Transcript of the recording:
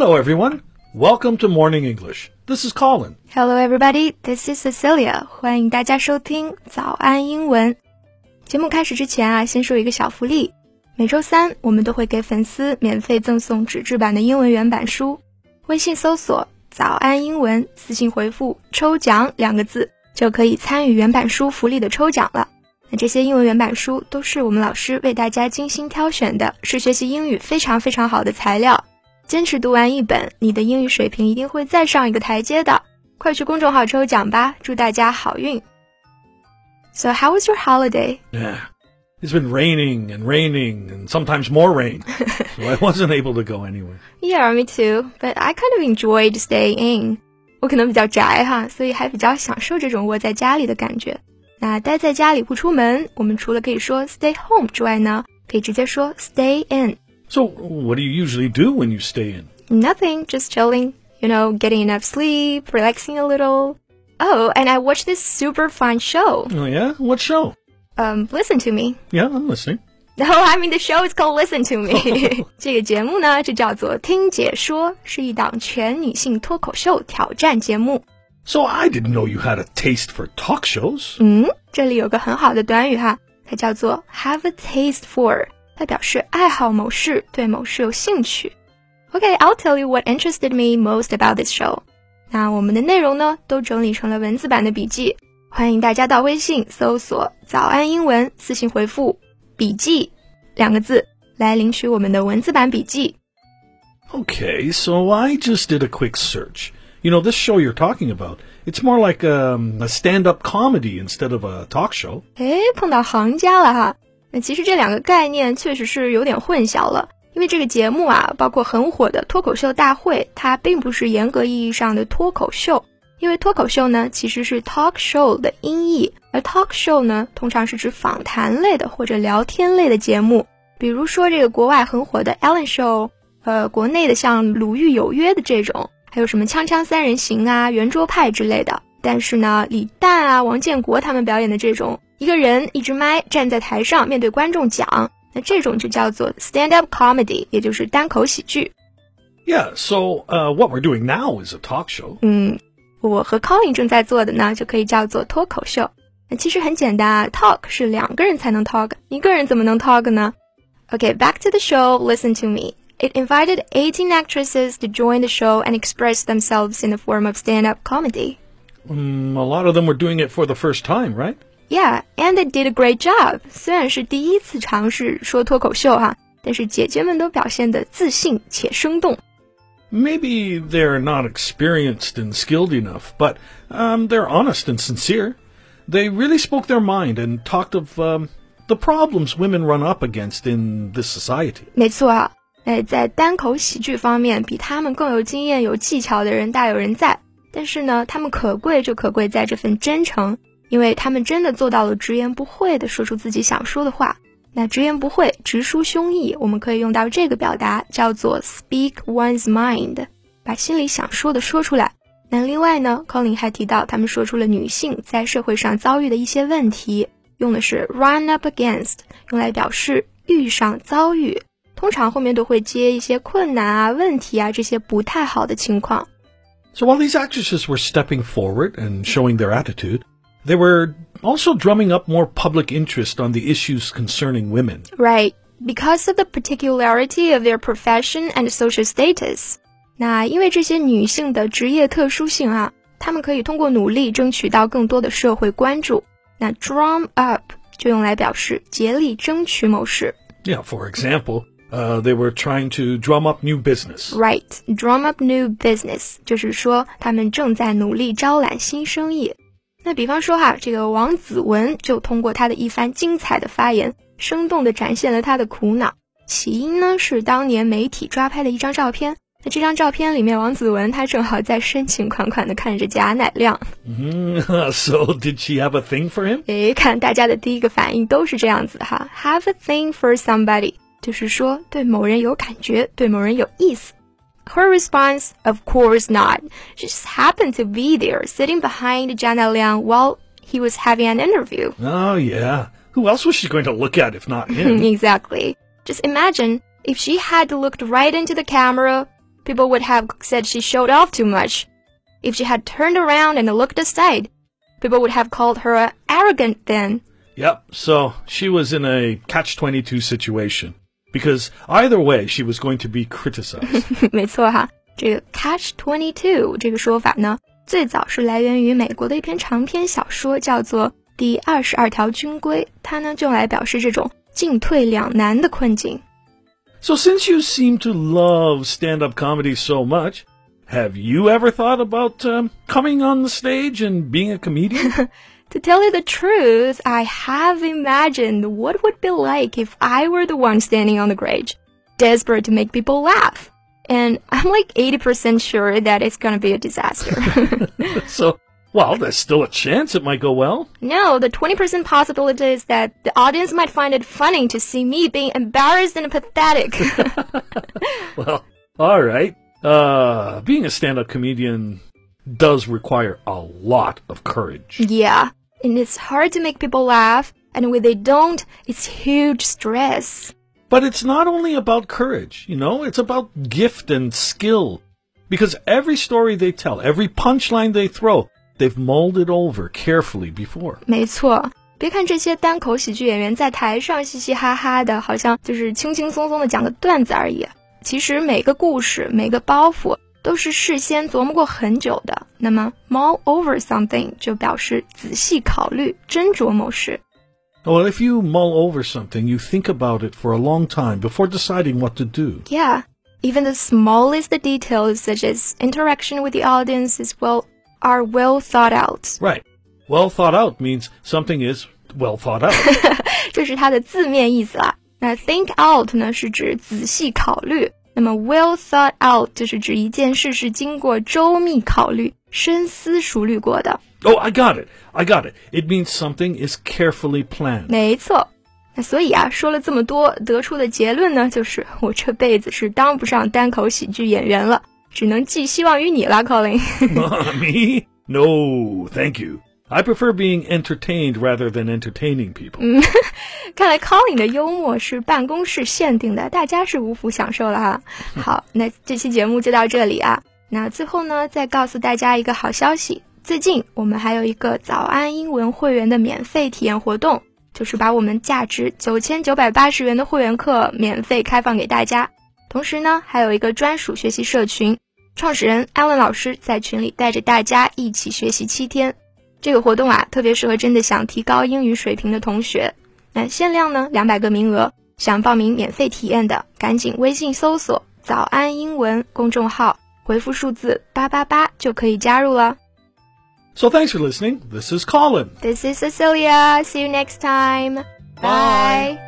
Hello, everyone. Welcome to Morning English. This is Colin. Hello, everybody. This is Cecilia. 欢迎大家收听早安英文。节目开始之前啊，先说一个小福利。每周三我们都会给粉丝免费赠送纸质版的英文原版书。微信搜索“早安英文”，私信回复“抽奖”两个字，就可以参与原版书福利的抽奖了。那这些英文原版书都是我们老师为大家精心挑选的，是学习英语非常非常好的材料。坚持读完一本，你的英语水平一定会再上一个台阶的。快去公众号抽奖吧，祝大家好运。So how was your holiday? Yeah. It's been raining and raining and sometimes more rain. so I wasn't able to go anywhere. Yeah, me too. But I kind of enjoyed staying in. 我可能比较宅哈，所以还比较享受这种窝在家里的感觉。那待在家里不出门，我们除了可以说 stay home 之外呢，可以直接说 stay in。 so, what do you usually do when you stay in? Nothing, just chilling. You know, getting enough sleep, relaxing a little. Oh, and I watched this super fun show. Oh, yeah? What show? Um, Listen to Me. Yeah, I'm listening. No, oh, I mean the show is called Listen to Me。这个节目呢，就叫做《听姐说》，是一档全女性脱口秀挑战节目。So I didn't know you had a taste for talk shows。嗯，这里有个很好的短语哈，它叫做 have a taste for。它表示爱好某事，对某事有兴趣。Okay, I'll tell you what interested me most about this show. 那我们的内容呢，都整理成了文字版的笔记，欢迎大家到微信搜索“早安英文”，私信回复“笔记”两个字来领取我们的文字版笔记。Okay, so I just did a quick search. You know, this show you're talking about, it's more like um, a stand-up comedy instead of a talk show. 哎，碰到行家了哈。 那其实这两个概念确实是有点混淆了，因为这个节目啊，包括很火的脱口秀大会，它并不是严格意义上的脱口秀，因为脱口秀呢其实是 talk show 的音译，而 talk show 呢通常是指访谈类的或者聊天类的节目，比如说这个国外很火的 Ellen Show，呃，国内的像《鲁豫有约》的这种，还有什么锵锵三人行啊、圆桌派之类的。但是呢，李诞啊、王建国他们表演的这种。一个人一支麦站在台上面对观众讲，那这种就叫做 stand up comedy，也就是单口喜剧。Yeah, so uh, what we're doing now is a talk show. 嗯，我和 Colin 正在做的呢，就可以叫做脱口秀。那其实很简单啊，talk 是两个人才能 talk，一个人怎么能 talk 呢？Okay, back to the show. Listen to me. It invited 18 actresses to join the show and express themselves in the form of stand-up comedy. Um, a lot of them were doing it for the first time, right? Yeah, and they did a great job. 虽然是第一次尝试说脱口秀哈，但是姐姐们都表现得自信且生动。Maybe they're not experienced and skilled enough, but um, they're honest and sincere. They really spoke their mind and talked of um, the problems women run up against in this society. 没错啊，哎，在单口喜剧方面，比他们更有经验、有技巧的人大有人在。但是呢，他们可贵就可贵在这份真诚。 因为他们真的做到了直言不讳的说出自己想说的话。那直言不讳、直抒胸臆，我们可以用到这个表达，叫做 speak one's mind，把心里想说的说出来。那另外呢，Colin 还提到，他们说出了女性在社会上遭遇的一些问题，用的是 run up against，用来表示遇上、遭遇。通常后面都会接一些困难啊、问题啊这些不太好的情况。So while these actresses were stepping forward and showing their attitude. They were also drumming up more public interest on the issues concerning women. Right, because of the particularity of their profession and social status. 那因为这些女性的职业特殊性啊，她们可以通过努力争取到更多的社会关注。那 drum up 就用来表示竭力争取某事。Yeah, for example. Uh, they were trying to drum up new business. Right, drum up new business 就是说他们正在努力招揽新生意。 那比方说哈，这个王子文就通过他的一番精彩的发言，生动地展现了他的苦恼。起因呢是当年媒体抓拍的一张照片。那这张照片里面，王子文他正好在深情款款地看着贾乃亮。Mm, so did she have a thing for him？诶，看大家的第一个反应都是这样子哈，have a thing for somebody，就是说对某人有感觉，对某人有意思。Her response, of course not. She just happened to be there, sitting behind Jia Nailiang while he was having an interview. Oh, yeah. Who else was she going to look at if not him? exactly. Just imagine if she had looked right into the camera, people would have said she showed off too much. If she had turned around and looked aside, people would have called her arrogant then. Yep, so she was in a catch 22 situation Because either way, she was going to be criticized. 没错哈，这个 catch twenty two 这个说法呢，最早是来源于美国的一篇长篇小说，叫做《第二十二条军规》，它呢就用来表示这种进退两难的困境。So since you seem to love stand-up comedy so much, have you ever thought about um, coming on the stage and being a comedian? To tell you the truth, I have imagined what would be like if I were the one standing on the grade, desperate to make people laugh. And I'm like 80% sure that it's gonna be a disaster. so, well, there's still a chance it might go well. no, the 20% possibility is that the audience might find it funny to see me being embarrassed and pathetic. Well, all right. Uh, being a stand-up comedian does require a lot of courage. yeah, and it's hard to make people laugh, and when they don't, it's huge stress. But it's not only about courage, you know, it's about gift and skill. Because every story they tell, every punchline they throw, they've molded over carefully before. 没错，别看这些单口喜剧演员在台上嘻嘻哈哈的，好像就是轻轻松松的讲个段子而已。其实每个故事、每个包袱 都是事先琢磨过很久的。那么 mull over something 就表示仔细考虑、斟酌某事。 Well, if you mull over something, you think about it for a long time before deciding what to do. Yeah, even the smallest details, such as interaction with the audience, is well are well thought out. Right. Well thought out means something is well thought out. 这是它的字面意思啦。那 think out 呢是指仔细考虑， 那么 well thought out 就是指一件事是经过周密考虑、深思熟虑过的。 oh, I got it. I got it. It means something is carefully planned. 没错。那所以啊，说了这么多，得出的结论呢，就是我这辈子是当不上单口喜剧演员了，只能寄希望于你了，Colin。 Me? No, thank you. I prefer being entertained rather than entertaining people. 嗯 看来 Colin 的幽默是办公室限定的，大家是无福享受了哈。好，那这期节目就到这里啊。那最后呢，再告诉大家一个好消息，最近我们还有一个早安英文会员的免费体验活动，就是把我们价值九千九百八十元的会员课免费开放给大家。同时呢，还有一个专属学习社群，创始人 Alan 老师在群里带着大家一起学习七天。这个活动啊，特别适合真的想提高英语水平的同学。那限量呢，两百个名额。想报名免费体验的，赶紧微信搜索“早安英文”公众号，回复数字八八八就可以加入了。So thanks for listening. This is Colin. This is Cecilia. See you next time. Bye.